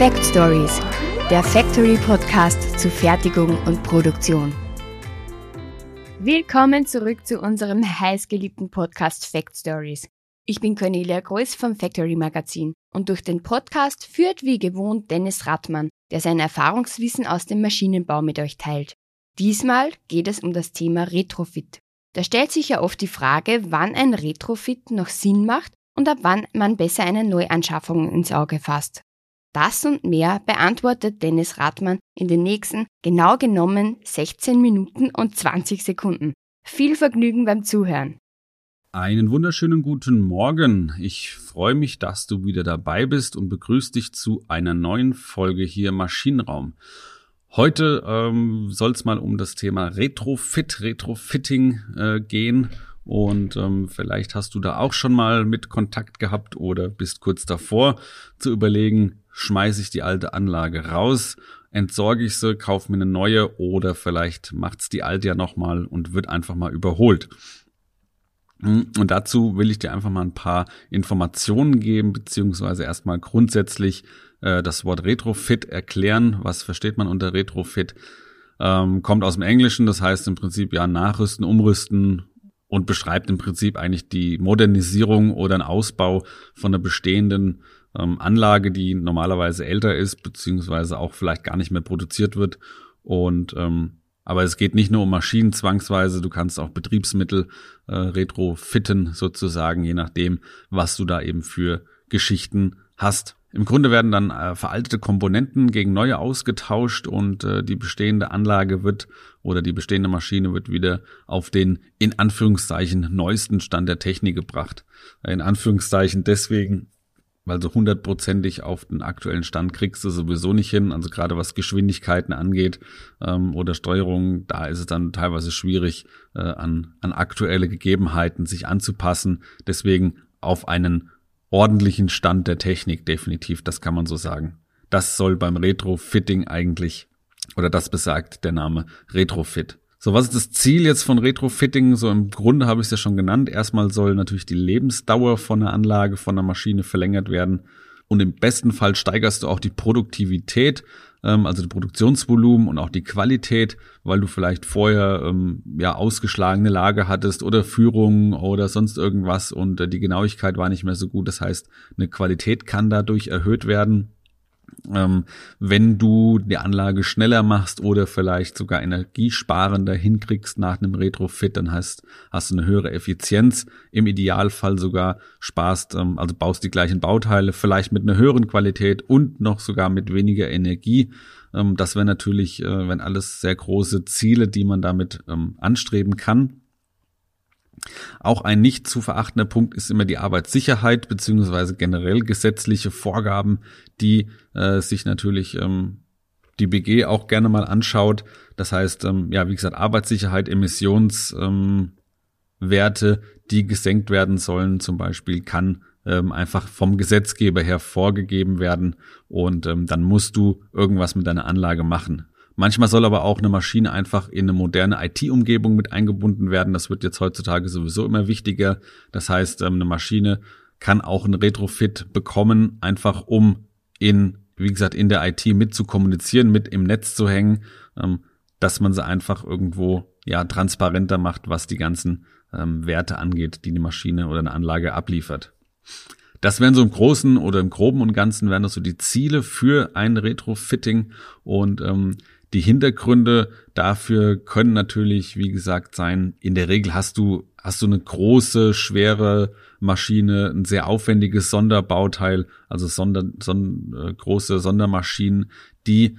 Fact Stories, der Factory Podcast zu Fertigung und Produktion. Willkommen zurück zu unserem heißgeliebten Podcast Fact Stories. Ich bin Cornelia Greuß vom Factory Magazin und durch den Podcast führt wie gewohnt Dennis Rattmann, der sein Erfahrungswissen aus dem Maschinenbau mit euch teilt. Diesmal geht es um das Thema Retrofit. Da stellt sich ja oft die Frage, wann ein Retrofit noch Sinn macht und ab wann man besser eine Neuanschaffung ins Auge fasst. Das und mehr beantwortet Dennis Rathmann in den nächsten genau genommen 16 Minuten und 20 Sekunden. Viel Vergnügen beim Zuhören. Einen wunderschönen guten Morgen. Ich freue mich, dass du wieder dabei bist und begrüße dich zu einer neuen Folge hier Maschinenraum. Heute ähm, soll es mal um das Thema Retrofit, Retrofitting äh, gehen. Und ähm, vielleicht hast du da auch schon mal mit Kontakt gehabt oder bist kurz davor zu überlegen, schmeiße ich die alte Anlage raus, entsorge ich sie, kaufe mir eine neue oder vielleicht macht's die alte ja nochmal und wird einfach mal überholt. Hm, und dazu will ich dir einfach mal ein paar Informationen geben, beziehungsweise erstmal grundsätzlich äh, das Wort Retrofit erklären. Was versteht man unter Retrofit? Ähm, kommt aus dem Englischen, das heißt im Prinzip ja nachrüsten, umrüsten und beschreibt im Prinzip eigentlich die Modernisierung oder ein Ausbau von einer bestehenden ähm, Anlage, die normalerweise älter ist, beziehungsweise auch vielleicht gar nicht mehr produziert wird. Und ähm, aber es geht nicht nur um Maschinen zwangsweise, du kannst auch Betriebsmittel äh, retrofitten sozusagen, je nachdem, was du da eben für Geschichten hast. Im Grunde werden dann äh, veraltete Komponenten gegen neue ausgetauscht und äh, die bestehende Anlage wird oder die bestehende Maschine wird wieder auf den in Anführungszeichen neuesten Stand der Technik gebracht. In Anführungszeichen deswegen, weil so hundertprozentig auf den aktuellen Stand kriegst du sowieso nicht hin. Also gerade was Geschwindigkeiten angeht ähm, oder Steuerung, da ist es dann teilweise schwierig, äh, an, an aktuelle Gegebenheiten sich anzupassen. Deswegen auf einen ordentlichen Stand der Technik, definitiv, das kann man so sagen. Das soll beim Retrofitting eigentlich, oder das besagt der Name Retrofit. So, was ist das Ziel jetzt von Retrofitting? So im Grunde habe ich es ja schon genannt. Erstmal soll natürlich die Lebensdauer von einer Anlage, von einer Maschine verlängert werden. Und im besten Fall steigerst du auch die Produktivität, ähm, also die Produktionsvolumen und auch die Qualität, weil du vielleicht vorher ähm, ja ausgeschlagene Lage hattest oder Führung oder sonst irgendwas und äh, die Genauigkeit war nicht mehr so gut. Das heißt, eine Qualität kann dadurch erhöht werden. Ähm, wenn du die Anlage schneller machst oder vielleicht sogar energiesparender hinkriegst nach einem Retrofit, dann hast, hast du eine höhere Effizienz. Im Idealfall sogar sparst, ähm, also baust die gleichen Bauteile, vielleicht mit einer höheren Qualität und noch sogar mit weniger Energie. Ähm, das wäre natürlich, äh, wenn alles sehr große Ziele, die man damit anstreben kann. Auch ein nicht zu verachtender Punkt ist immer die Arbeitssicherheit beziehungsweise generell gesetzliche Vorgaben, die äh, sich natürlich ähm, die BG auch gerne mal anschaut. Das heißt, ähm, ja, wie gesagt, Arbeitssicherheit, Emissionswerte, ähm, die gesenkt werden sollen, zum Beispiel, kann ähm, einfach vom Gesetzgeber her vorgegeben werden und ähm, dann musst du irgendwas mit deiner Anlage machen. Manchmal soll aber auch eine Maschine einfach in eine moderne IT-Umgebung mit eingebunden werden. Das wird jetzt heutzutage sowieso immer wichtiger. Das heißt, ähm, eine Maschine kann auch ein Retrofit bekommen, einfach um in, wie gesagt, in der IT mit zu kommunizieren, mit im Netz zu hängen, ähm, dass man sie einfach irgendwo ja transparenter macht, was die ganzen ähm, Werte angeht, die die Maschine oder eine Anlage abliefert. Das wären so im Großen oder im Groben und Ganzen wären das so die Ziele für ein Retrofitting und ähm, die Hintergründe dafür können natürlich, wie gesagt, sein. In der Regel hast du, hast du eine große, schwere Maschine, ein sehr aufwendiges Sonderbauteil, also Sonder, son, äh, große Sondermaschinen, die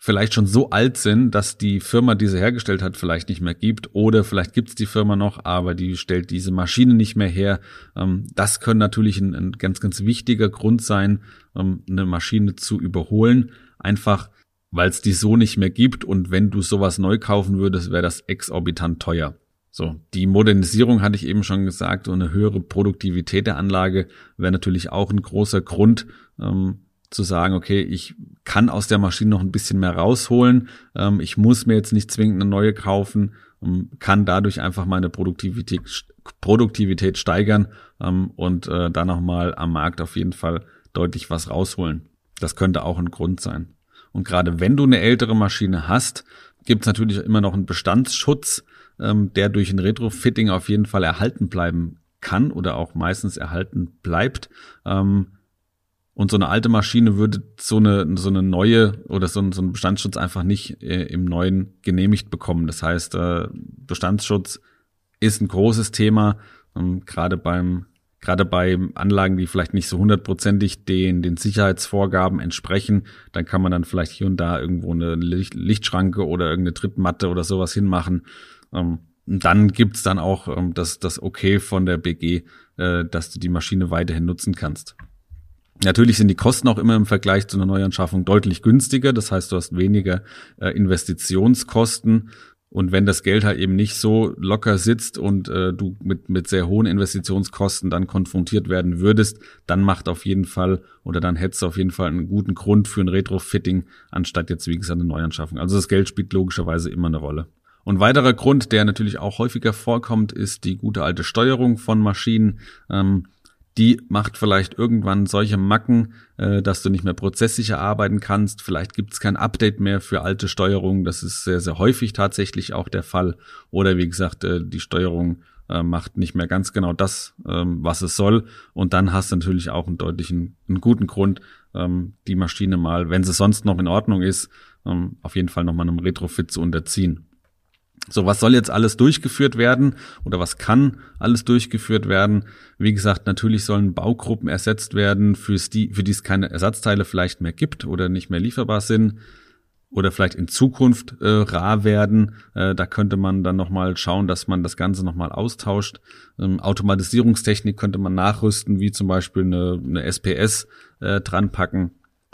vielleicht schon so alt sind, dass die Firma, die sie hergestellt hat, vielleicht nicht mehr gibt oder vielleicht gibt es die Firma noch, aber die stellt diese Maschine nicht mehr her. Ähm, das können natürlich ein, ein ganz, ganz wichtiger Grund sein, ähm, eine Maschine zu überholen. Einfach weil es die so nicht mehr gibt und wenn du sowas neu kaufen würdest, wäre das exorbitant teuer. So, die Modernisierung hatte ich eben schon gesagt und eine höhere Produktivität der Anlage wäre natürlich auch ein großer Grund ähm, zu sagen, okay, ich kann aus der Maschine noch ein bisschen mehr rausholen, ähm, ich muss mir jetzt nicht zwingend eine neue kaufen, ähm, kann dadurch einfach meine Produktivität, Produktivität steigern ähm, und äh, da nochmal am Markt auf jeden Fall deutlich was rausholen. Das könnte auch ein Grund sein. Und gerade wenn du eine ältere Maschine hast, gibt es natürlich immer noch einen Bestandsschutz, ähm, der durch ein Retrofitting auf jeden Fall erhalten bleiben kann oder auch meistens erhalten bleibt. Ähm, und so eine alte Maschine würde so eine, so eine neue oder so, so einen Bestandsschutz einfach nicht äh, im neuen genehmigt bekommen. Das heißt, äh, Bestandsschutz ist ein großes Thema, ähm, gerade beim gerade bei Anlagen, die vielleicht nicht so hundertprozentig den, den Sicherheitsvorgaben entsprechen, dann kann man dann vielleicht hier und da irgendwo eine Licht, Lichtschranke oder irgendeine Trittmatte oder sowas hinmachen. Ähm, dann gibt's dann auch ähm, das, das Okay von der BG, äh, dass du die Maschine weiterhin nutzen kannst. Natürlich sind die Kosten auch immer im Vergleich zu einer Neuanschaffung deutlich günstiger. Das heißt, du hast weniger äh, Investitionskosten. Und wenn das Geld halt eben nicht so locker sitzt und äh, du mit, mit sehr hohen Investitionskosten dann konfrontiert werden würdest, dann macht auf jeden Fall oder dann hättest du auf jeden Fall einen guten Grund für ein Retrofitting, anstatt jetzt, wie gesagt, eine Neuanschaffung. Also das Geld spielt logischerweise immer eine Rolle. Und weiterer Grund, der natürlich auch häufiger vorkommt, ist die gute alte Steuerung von Maschinen. Ähm, die macht vielleicht irgendwann solche Macken, äh, dass du nicht mehr prozesssicher arbeiten kannst. Vielleicht gibt es kein Update mehr für alte Steuerungen. Das ist sehr, sehr häufig tatsächlich auch der Fall. Oder wie gesagt, äh, die Steuerung äh, macht nicht mehr ganz genau das, ähm, was es soll. Und dann hast du natürlich auch einen deutlichen, einen guten Grund, ähm, die Maschine mal, wenn sie sonst noch in Ordnung ist, ähm, auf jeden Fall nochmal einem Retrofit zu unterziehen. So, was soll jetzt alles durchgeführt werden oder was kann alles durchgeführt werden? Wie gesagt, natürlich sollen Baugruppen ersetzt werden, für's die, für die es keine Ersatzteile vielleicht mehr gibt oder nicht mehr lieferbar sind oder vielleicht in Zukunft äh, rar werden. Äh, da könnte man dann nochmal schauen, dass man das Ganze nochmal austauscht. Ähm, Automatisierungstechnik könnte man nachrüsten, wie zum Beispiel eine, eine SPS äh, dranpacken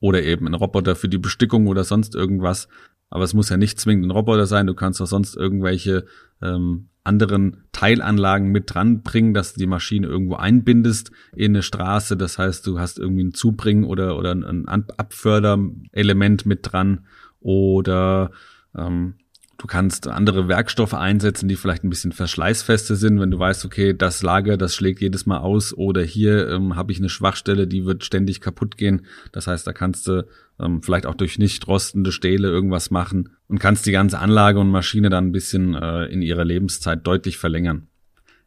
oder eben ein Roboter für die Bestückung oder sonst irgendwas. Aber es muss ja nicht zwingend ein Roboter sein. Du kannst auch sonst irgendwelche ähm, anderen Teilanlagen mit dran bringen, dass du die Maschine irgendwo einbindest in eine Straße. Das heißt, du hast irgendwie ein Zubringen oder, oder ein Abförderelement mit dran oder ähm, Du kannst andere Werkstoffe einsetzen, die vielleicht ein bisschen verschleißfester sind, wenn du weißt, okay, das Lager, das schlägt jedes Mal aus oder hier ähm, habe ich eine Schwachstelle, die wird ständig kaputt gehen. Das heißt, da kannst du ähm, vielleicht auch durch nicht rostende Stähle irgendwas machen und kannst die ganze Anlage und Maschine dann ein bisschen äh, in ihrer Lebenszeit deutlich verlängern.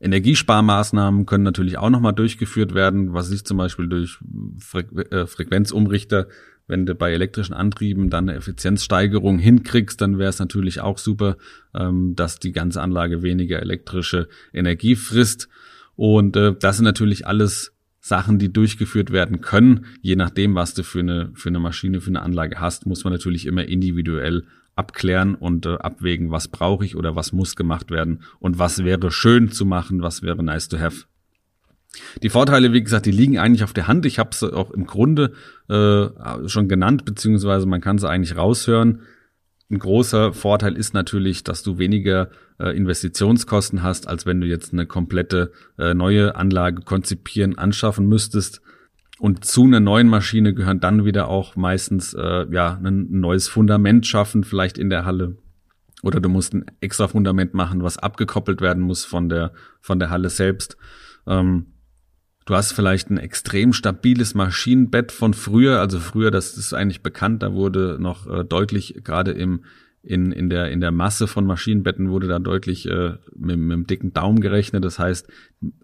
Energiesparmaßnahmen können natürlich auch nochmal durchgeführt werden, was ich zum Beispiel durch Fre äh, Frequenzumrichter wenn du bei elektrischen Antrieben dann eine Effizienzsteigerung hinkriegst, dann wäre es natürlich auch super, ähm, dass die ganze Anlage weniger elektrische Energie frisst. Und äh, das sind natürlich alles Sachen, die durchgeführt werden können. Je nachdem, was du für eine, für eine Maschine, für eine Anlage hast, muss man natürlich immer individuell abklären und äh, abwägen, was brauche ich oder was muss gemacht werden und was wäre schön zu machen, was wäre nice to have. Die Vorteile, wie gesagt, die liegen eigentlich auf der Hand. Ich habe es auch im Grunde äh, schon genannt, beziehungsweise man kann sie eigentlich raushören. Ein großer Vorteil ist natürlich, dass du weniger äh, Investitionskosten hast, als wenn du jetzt eine komplette äh, neue Anlage konzipieren, anschaffen müsstest. Und zu einer neuen Maschine gehören dann wieder auch meistens äh, ja ein neues Fundament schaffen, vielleicht in der Halle. Oder du musst ein extra Fundament machen, was abgekoppelt werden muss von der von der Halle selbst. Ähm, Du hast vielleicht ein extrem stabiles Maschinenbett von früher, also früher, das ist eigentlich bekannt, da wurde noch äh, deutlich, gerade im in, in, der, in der Masse von Maschinenbetten wurde da deutlich äh, mit, mit dem dicken Daumen gerechnet. Das heißt,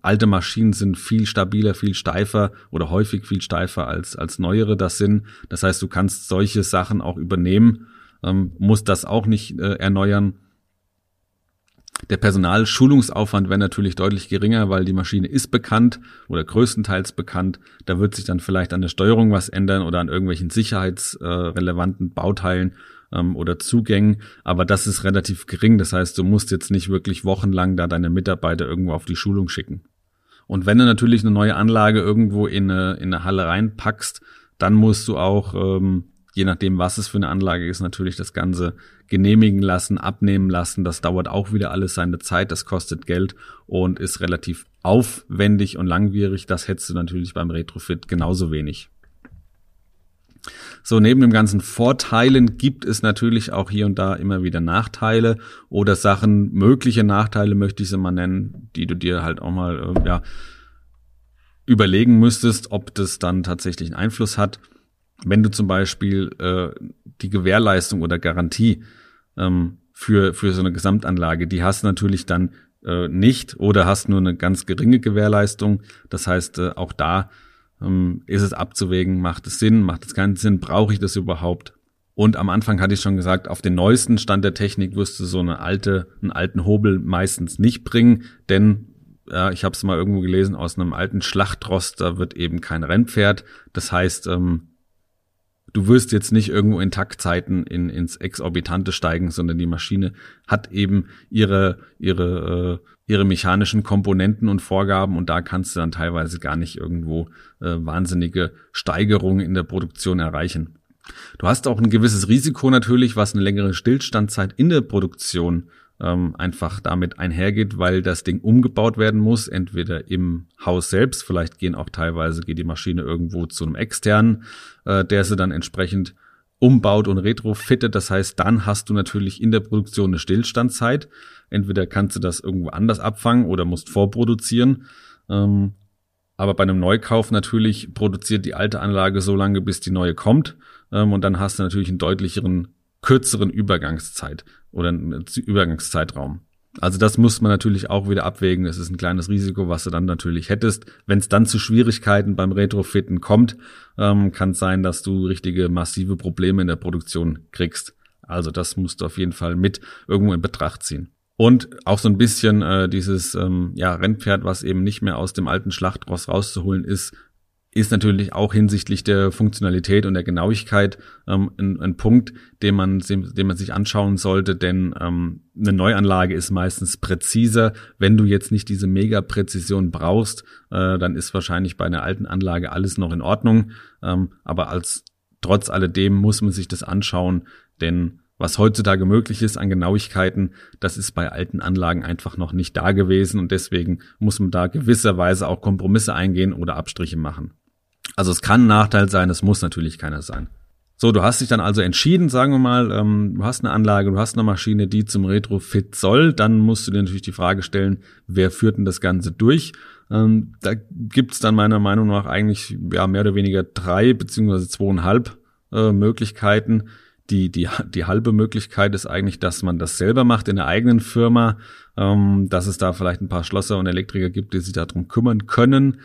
alte Maschinen sind viel stabiler, viel steifer oder häufig viel steifer als, als neuere das sind. Das heißt, du kannst solche Sachen auch übernehmen, ähm, musst das auch nicht äh, erneuern. Der Personalschulungsaufwand wäre natürlich deutlich geringer, weil die Maschine ist bekannt oder größtenteils bekannt. Da wird sich dann vielleicht an der Steuerung was ändern oder an irgendwelchen sicherheitsrelevanten Bauteilen ähm, oder Zugängen. Aber das ist relativ gering. Das heißt, du musst jetzt nicht wirklich wochenlang da deine Mitarbeiter irgendwo auf die Schulung schicken. Und wenn du natürlich eine neue Anlage irgendwo in eine, in eine Halle reinpackst, dann musst du auch ähm, je nachdem, was es für eine Anlage ist, natürlich das Ganze genehmigen lassen, abnehmen lassen. Das dauert auch wieder alles seine Zeit, das kostet Geld und ist relativ aufwendig und langwierig. Das hättest du natürlich beim Retrofit genauso wenig. So, neben dem ganzen Vorteilen gibt es natürlich auch hier und da immer wieder Nachteile oder Sachen, mögliche Nachteile möchte ich sie mal nennen, die du dir halt auch mal, äh, ja, überlegen müsstest, ob das dann tatsächlich einen Einfluss hat. Wenn du zum Beispiel äh, die Gewährleistung oder Garantie ähm, für, für so eine Gesamtanlage, die hast du natürlich dann äh, nicht oder hast nur eine ganz geringe Gewährleistung. Das heißt, äh, auch da ähm, ist es abzuwägen, macht es Sinn, macht es keinen Sinn, brauche ich das überhaupt? Und am Anfang hatte ich schon gesagt, auf den neuesten Stand der Technik wirst du so eine alte, einen alten Hobel meistens nicht bringen, denn ja, ich habe es mal irgendwo gelesen, aus einem alten Schlachtrost, da wird eben kein Rennpferd. Das heißt, ähm, du wirst jetzt nicht irgendwo in Taktzeiten in, ins Exorbitante steigen, sondern die Maschine hat eben ihre, ihre, äh, ihre mechanischen Komponenten und Vorgaben und da kannst du dann teilweise gar nicht irgendwo äh, wahnsinnige Steigerungen in der Produktion erreichen. Du hast auch ein gewisses Risiko natürlich, was eine längere Stillstandzeit in der Produktion ähm, einfach damit einhergeht, weil das Ding umgebaut werden muss, entweder im Haus selbst, vielleicht gehen auch teilweise, geht die Maschine irgendwo zu einem externen, äh, der sie dann entsprechend umbaut und retrofittet. Das heißt, dann hast du natürlich in der Produktion eine Stillstandzeit. Entweder kannst du das irgendwo anders abfangen oder musst vorproduzieren. Ähm, aber bei einem Neukauf natürlich produziert die alte Anlage so lange, bis die neue kommt. Ähm, und dann hast du natürlich einen deutlicheren kürzeren Übergangszeit oder einen Übergangszeitraum. Also das muss man natürlich auch wieder abwägen. Das ist ein kleines Risiko, was du dann natürlich hättest. Wenn es dann zu Schwierigkeiten beim Retrofitten kommt, ähm, kann es sein, dass du richtige massive Probleme in der Produktion kriegst. Also das musst du auf jeden Fall mit irgendwo in Betracht ziehen. Und auch so ein bisschen äh, dieses ähm, ja, Rennpferd, was eben nicht mehr aus dem alten Schlachtross rauszuholen ist, ist natürlich auch hinsichtlich der Funktionalität und der Genauigkeit ähm, ein, ein, Punkt, den man, den man sich anschauen sollte, denn ähm, eine Neuanlage ist meistens präziser. Wenn du jetzt nicht diese Mega-Präzision brauchst, äh, dann ist wahrscheinlich bei einer alten Anlage alles noch in Ordnung. Ähm, aber als trotz alledem muss man sich das anschauen, denn was heutzutage möglich ist an Genauigkeiten, das ist bei alten Anlagen einfach noch nicht da gewesen und deswegen muss man da gewisserweise auch Kompromisse eingehen oder Abstriche machen. Also es kann ein Nachteil sein, es muss natürlich keiner sein. So, du hast dich dann also entschieden, sagen wir mal, ähm, du hast eine Anlage, du hast eine Maschine, die zum Retrofit soll, dann musst du dir natürlich die Frage stellen, wer führt denn das Ganze durch? Ähm, da gibt's dann meiner Meinung nach eigentlich ja mehr oder weniger drei beziehungsweise zweieinhalb äh, Möglichkeiten. Die, die, die halbe Möglichkeit ist eigentlich, dass man das selber macht in der eigenen Firma, ähm, dass es da vielleicht ein paar Schlosser und Elektriker gibt, die sich darum kümmern können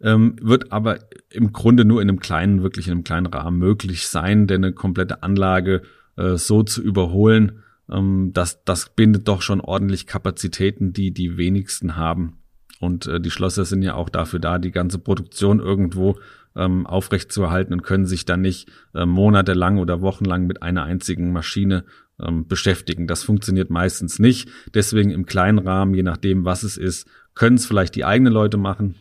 ähm, wird aber im Grunde nur in einem kleinen, wirklich in einem kleinen Rahmen möglich sein, denn eine komplette Anlage äh, so zu überholen, ähm, das, das bindet doch schon ordentlich Kapazitäten, die die wenigsten haben. Und äh, die Schlosser sind ja auch dafür da, die ganze Produktion irgendwo ähm, aufrechtzuerhalten und können sich dann nicht äh, monatelang oder wochenlang mit einer einzigen Maschine ähm, beschäftigen. Das funktioniert meistens nicht. Deswegen im kleinen Rahmen, je nachdem, was es ist, können es vielleicht die eigenen Leute machen,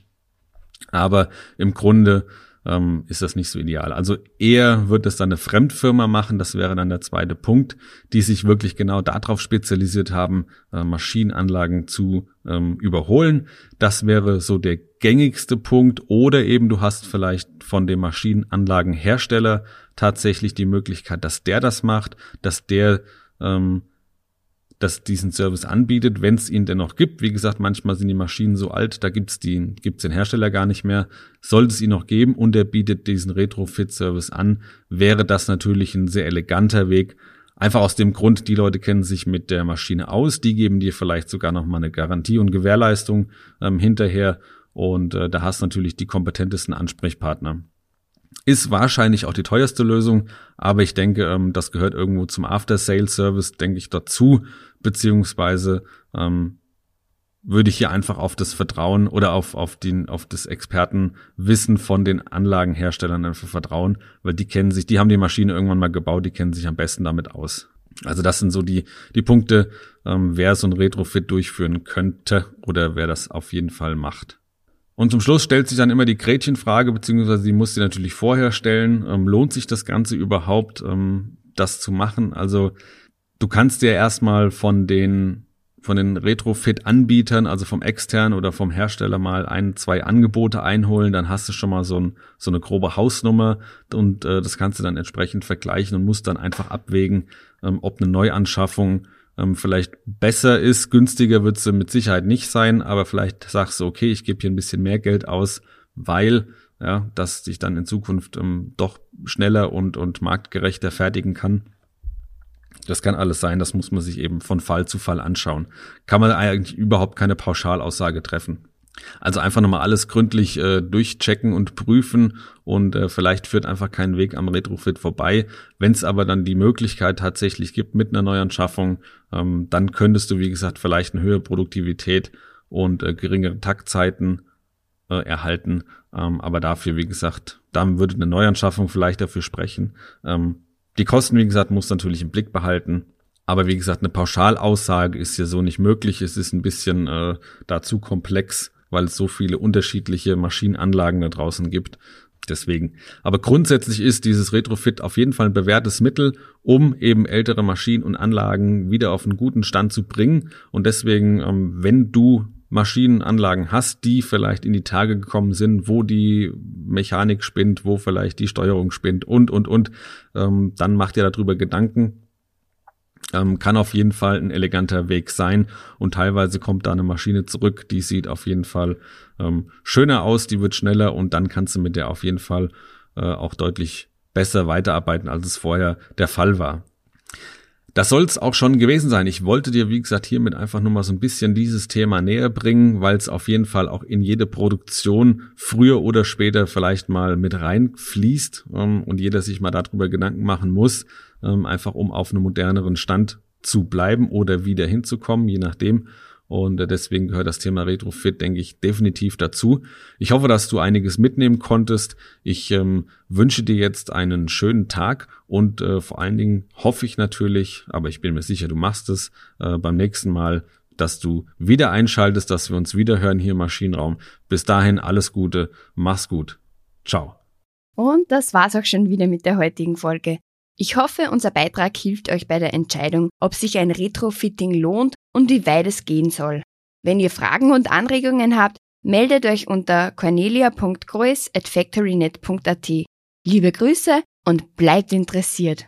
aber im Grunde ähm, ist das nicht so ideal. Also eher wird es dann eine Fremdfirma machen, das wäre dann der zweite Punkt, die sich wirklich genau darauf spezialisiert haben, äh, Maschinenanlagen zu ähm, überholen. Das wäre so der gängigste Punkt. Oder eben du hast vielleicht von dem Maschinenanlagenhersteller tatsächlich die Möglichkeit, dass der das macht, dass der ähm, das diesen Service anbietet, wenn es ihn denn noch gibt. Wie gesagt, manchmal sind die Maschinen so alt, da gibt's den, gibt's den Hersteller gar nicht mehr. Sollte es ihn noch geben und er bietet diesen Retrofit-Service an, wäre das natürlich ein sehr eleganter Weg. Einfach aus dem Grund, die Leute kennen sich mit der Maschine aus, die geben dir vielleicht sogar noch mal eine Garantie und Gewährleistung ähm, hinterher und äh, da hast du natürlich die kompetentesten Ansprechpartner. Ist wahrscheinlich auch die teuerste Lösung, aber ich denke, ähm, das gehört irgendwo zum After-Sales-Service, denke ich, dazu, beziehungsweise ähm, würde ich hier einfach auf das Vertrauen oder auf, auf, den, auf das Expertenwissen von den Anlagenherstellern einfach vertrauen, weil die kennen sich, die haben die Maschine irgendwann mal gebaut, die kennen sich am besten damit aus. Also das sind so die, die Punkte, ähm, wer so ein Retrofit durchführen könnte oder wer das auf jeden Fall macht. Und zum Schluss stellt sich dann immer die Gretchenfrage, beziehungsweise sie muss sie natürlich vorher stellen, ähm, lohnt sich das Ganze überhaupt, ähm, das zu machen? Also du kannst dir erstmal von den von den Retrofit-Anbietern, also vom externen oder vom Hersteller mal ein, zwei Angebote einholen, dann hast du schon mal so, ein, so eine grobe Hausnummer und äh, das kannst du dann entsprechend vergleichen und musst dann einfach abwägen, ähm, ob eine Neuanschaffung ähm, vielleicht besser ist. Günstiger wird es mit Sicherheit nicht sein, aber vielleicht sagst du, okay, ich gebe hier ein bisschen mehr Geld aus, weil ja, das sich dann in Zukunft ähm, doch schneller und, und marktgerechter fertigen kann. Das kann alles sein, das muss man sich eben von Fall zu Fall anschauen. Kann man eigentlich überhaupt keine Pauschalaussage treffen. Also einfach nochmal alles gründlich äh, durchchecken und prüfen und äh, vielleicht führt einfach kein Weg am Retrofit vorbei. Wenn es aber dann die Möglichkeit tatsächlich gibt mit einer Neuanschaffung, ähm, dann könntest du, wie gesagt, vielleicht eine höhere Produktivität und äh, geringere Taktzeiten äh, erhalten. Ähm, aber dafür, wie gesagt, dann würde eine Neuanschaffung vielleicht dafür sprechen. Ähm, die Kosten, wie gesagt, muss natürlich im Blick behalten. Aber wie gesagt, eine Pauschalaussage ist hier so nicht möglich. Es ist ein bisschen äh, dazu komplex, weil es so viele unterschiedliche Maschinenanlagen da draußen gibt. Deswegen. Aber grundsätzlich ist dieses Retrofit auf jeden Fall ein bewährtes Mittel, um eben ältere Maschinen und Anlagen wieder auf einen guten Stand zu bringen. Und deswegen, ähm, wenn du Maschinenanlagen hast, die vielleicht in die Tage gekommen sind, wo die Mechanik spinnt, wo vielleicht die Steuerung spinnt und, und, und, ähm, dann macht ihr darüber Gedanken. Ähm, kann auf jeden Fall ein eleganter Weg sein und teilweise kommt da eine Maschine zurück, die sieht auf jeden Fall ähm, schöner aus, die wird schneller und dann kannst du mit der auf jeden Fall äh, auch deutlich besser weiterarbeiten, als es vorher der Fall war. Das soll es auch schon gewesen sein. Ich wollte dir, wie gesagt, hiermit einfach nur mal so ein bisschen dieses Thema näher bringen, weil es auf jeden Fall auch in jede Produktion früher oder später vielleicht mal mit reinfließt ähm, und jeder sich mal darüber Gedanken machen muss, ähm, einfach um auf einem moderneren Stand zu bleiben oder wieder hinzukommen, je nachdem. Und äh, deswegen gehört das Thema Retrofit, denke ich, definitiv dazu. Ich hoffe, dass du einiges mitnehmen konntest. Ich ähm, wünsche dir jetzt einen schönen Tag und äh, vor allen Dingen hoffe ich natürlich, aber ich bin mir sicher, du machst es äh, beim nächsten Mal, dass du wieder einschaltest, dass wir uns wieder hören hier im Maschinenraum. Bis dahin alles Gute, mach's gut. Ciao. Und das war's auch schon wieder mit der heutigen Folge. Ich hoffe, unser Beitrag hilft euch bei der Entscheidung, ob sich ein Retrofitting lohnt und wie weit es gehen soll. Wenn ihr Fragen und Anregungen habt, meldet euch unter cornelia.groß at factorynet.at. Liebe Grüße und bleibt interessiert.